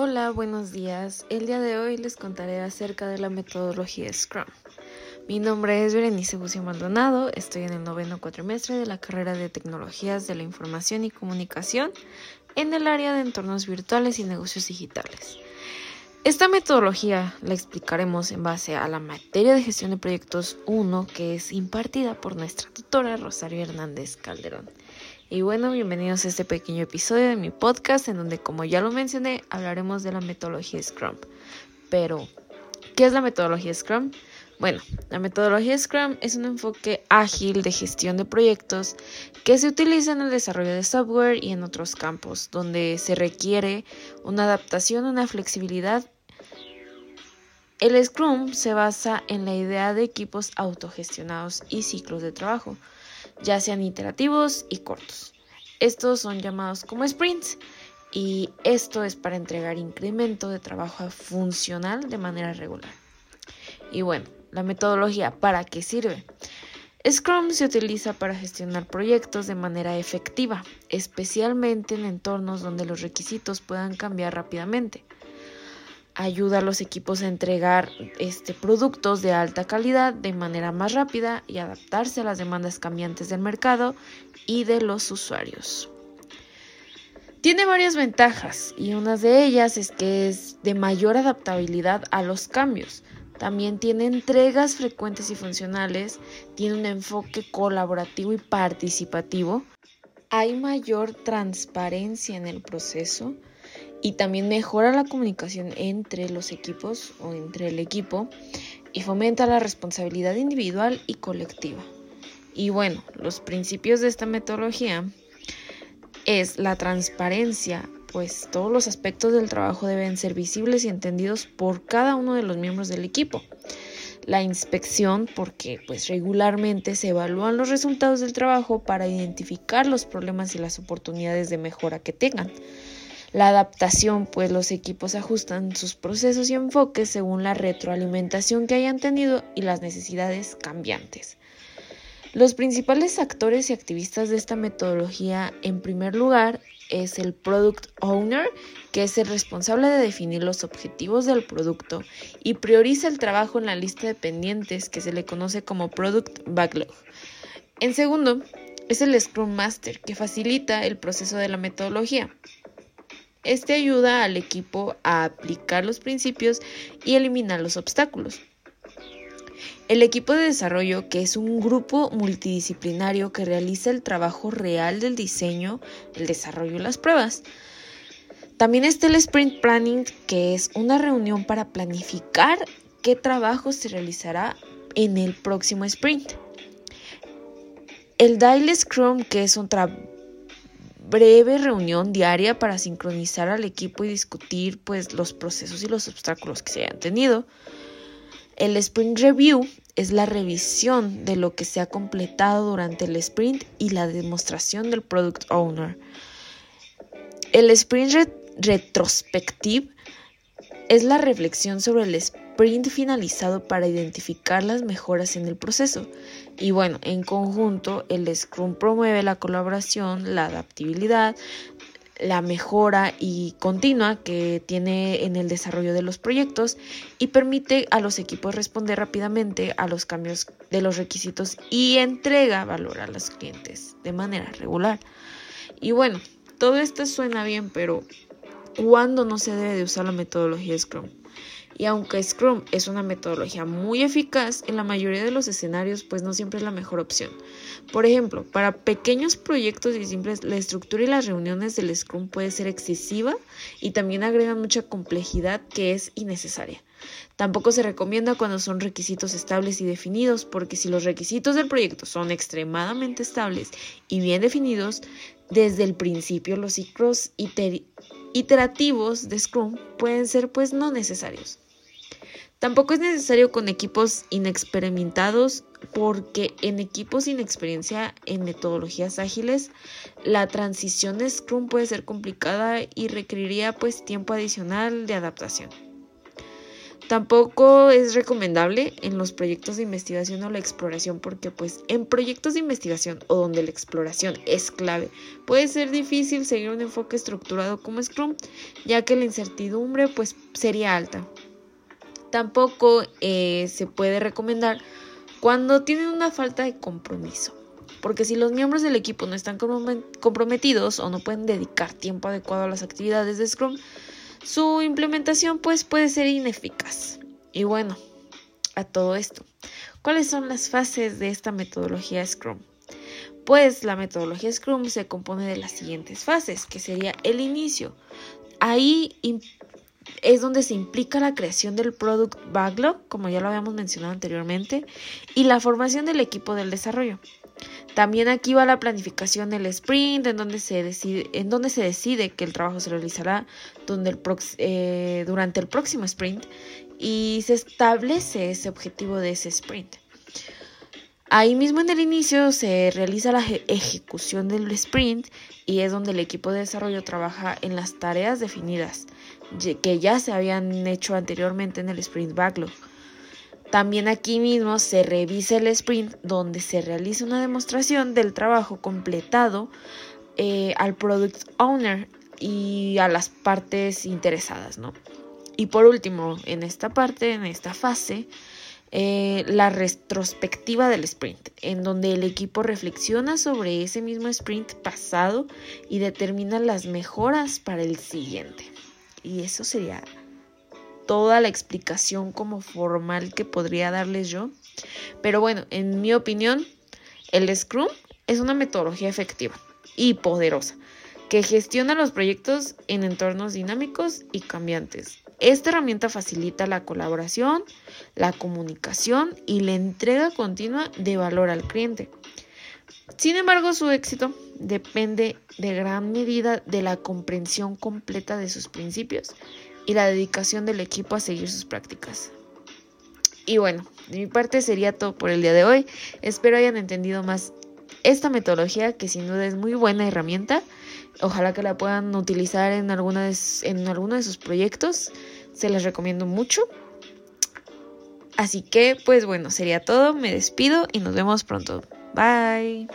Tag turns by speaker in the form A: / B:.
A: Hola, buenos días. El día de hoy les contaré acerca de la metodología Scrum. Mi nombre es Berenice Bucio Maldonado, estoy en el noveno cuatrimestre de la carrera de Tecnologías de la Información y Comunicación en el área de entornos virtuales y negocios digitales. Esta metodología la explicaremos en base a la materia de gestión de proyectos 1 que es impartida por nuestra tutora Rosario Hernández Calderón. Y bueno, bienvenidos a este pequeño episodio de mi podcast en donde, como ya lo mencioné, hablaremos de la metodología Scrum. Pero, ¿qué es la metodología Scrum? Bueno, la metodología Scrum es un enfoque ágil de gestión de proyectos que se utiliza en el desarrollo de software y en otros campos, donde se requiere una adaptación, una flexibilidad. El Scrum se basa en la idea de equipos autogestionados y ciclos de trabajo ya sean iterativos y cortos. Estos son llamados como sprints y esto es para entregar incremento de trabajo funcional de manera regular. Y bueno, la metodología, ¿para qué sirve? Scrum se utiliza para gestionar proyectos de manera efectiva, especialmente en entornos donde los requisitos puedan cambiar rápidamente ayuda a los equipos a entregar este, productos de alta calidad de manera más rápida y adaptarse a las demandas cambiantes del mercado y de los usuarios. Tiene varias ventajas y una de ellas es que es de mayor adaptabilidad a los cambios. También tiene entregas frecuentes y funcionales, tiene un enfoque colaborativo y participativo. Hay mayor transparencia en el proceso, y también mejora la comunicación entre los equipos o entre el equipo y fomenta la responsabilidad individual y colectiva. Y bueno, los principios de esta metodología es la transparencia, pues todos los aspectos del trabajo deben ser visibles y entendidos por cada uno de los miembros del equipo. La inspección, porque pues regularmente se evalúan los resultados del trabajo para identificar los problemas y las oportunidades de mejora que tengan. La adaptación, pues los equipos ajustan sus procesos y enfoques según la retroalimentación que hayan tenido y las necesidades cambiantes. Los principales actores y activistas de esta metodología, en primer lugar, es el Product Owner, que es el responsable de definir los objetivos del producto y prioriza el trabajo en la lista de pendientes que se le conoce como Product Backlog. En segundo, es el Scrum Master, que facilita el proceso de la metodología. Este ayuda al equipo a aplicar los principios y eliminar los obstáculos. El equipo de desarrollo, que es un grupo multidisciplinario que realiza el trabajo real del diseño, el desarrollo y las pruebas. También está el Sprint Planning, que es una reunión para planificar qué trabajo se realizará en el próximo sprint. El Daily Scrum, que es un trabajo breve reunión diaria para sincronizar al equipo y discutir pues los procesos y los obstáculos que se hayan tenido. El sprint review es la revisión de lo que se ha completado durante el sprint y la demostración del product owner. El sprint retrospective es la reflexión sobre el sprint finalizado para identificar las mejoras en el proceso. Y bueno, en conjunto, el Scrum promueve la colaboración, la adaptabilidad, la mejora y continua que tiene en el desarrollo de los proyectos y permite a los equipos responder rápidamente a los cambios de los requisitos y entrega valor a los clientes de manera regular. Y bueno, todo esto suena bien, pero ¿cuándo no se debe de usar la metodología Scrum? Y aunque Scrum es una metodología muy eficaz, en la mayoría de los escenarios pues no siempre es la mejor opción. Por ejemplo, para pequeños proyectos y simples, la estructura y las reuniones del Scrum puede ser excesiva y también agrega mucha complejidad que es innecesaria. Tampoco se recomienda cuando son requisitos estables y definidos, porque si los requisitos del proyecto son extremadamente estables y bien definidos, desde el principio los ciclos iterativos de Scrum pueden ser pues no necesarios. Tampoco es necesario con equipos inexperimentados porque en equipos sin experiencia en metodologías ágiles, la transición de Scrum puede ser complicada y requeriría pues tiempo adicional de adaptación. Tampoco es recomendable en los proyectos de investigación o la exploración porque pues en proyectos de investigación o donde la exploración es clave puede ser difícil seguir un enfoque estructurado como Scrum ya que la incertidumbre pues sería alta. Tampoco eh, se puede recomendar cuando tienen una falta de compromiso. Porque si los miembros del equipo no están comprometidos o no pueden dedicar tiempo adecuado a las actividades de Scrum, su implementación pues puede ser ineficaz. Y bueno, a todo esto, ¿cuáles son las fases de esta metodología Scrum? Pues la metodología Scrum se compone de las siguientes fases, que sería el inicio. Ahí es donde se implica la creación del Product Backlog, como ya lo habíamos mencionado anteriormente, y la formación del equipo del desarrollo. También aquí va la planificación del sprint, en donde se decide, en donde se decide que el trabajo se realizará eh, durante el próximo sprint y se establece ese objetivo de ese sprint. Ahí mismo en el inicio se realiza la ejecución del sprint y es donde el equipo de desarrollo trabaja en las tareas definidas que ya se habían hecho anteriormente en el sprint backlog. También aquí mismo se revisa el sprint donde se realiza una demostración del trabajo completado eh, al product owner y a las partes interesadas, ¿no? Y por último, en esta parte, en esta fase, eh, la retrospectiva del sprint, en donde el equipo reflexiona sobre ese mismo sprint pasado y determina las mejoras para el siguiente. Y eso sería toda la explicación como formal que podría darles yo. Pero bueno, en mi opinión, el Scrum es una metodología efectiva y poderosa que gestiona los proyectos en entornos dinámicos y cambiantes. Esta herramienta facilita la colaboración, la comunicación y la entrega continua de valor al cliente. Sin embargo, su éxito depende de gran medida de la comprensión completa de sus principios y la dedicación del equipo a seguir sus prácticas. Y bueno, de mi parte sería todo por el día de hoy. Espero hayan entendido más esta metodología que sin duda es muy buena herramienta. Ojalá que la puedan utilizar en, en alguno de sus proyectos. Se les recomiendo mucho. Así que, pues bueno, sería todo. Me despido y nos vemos pronto. Bye.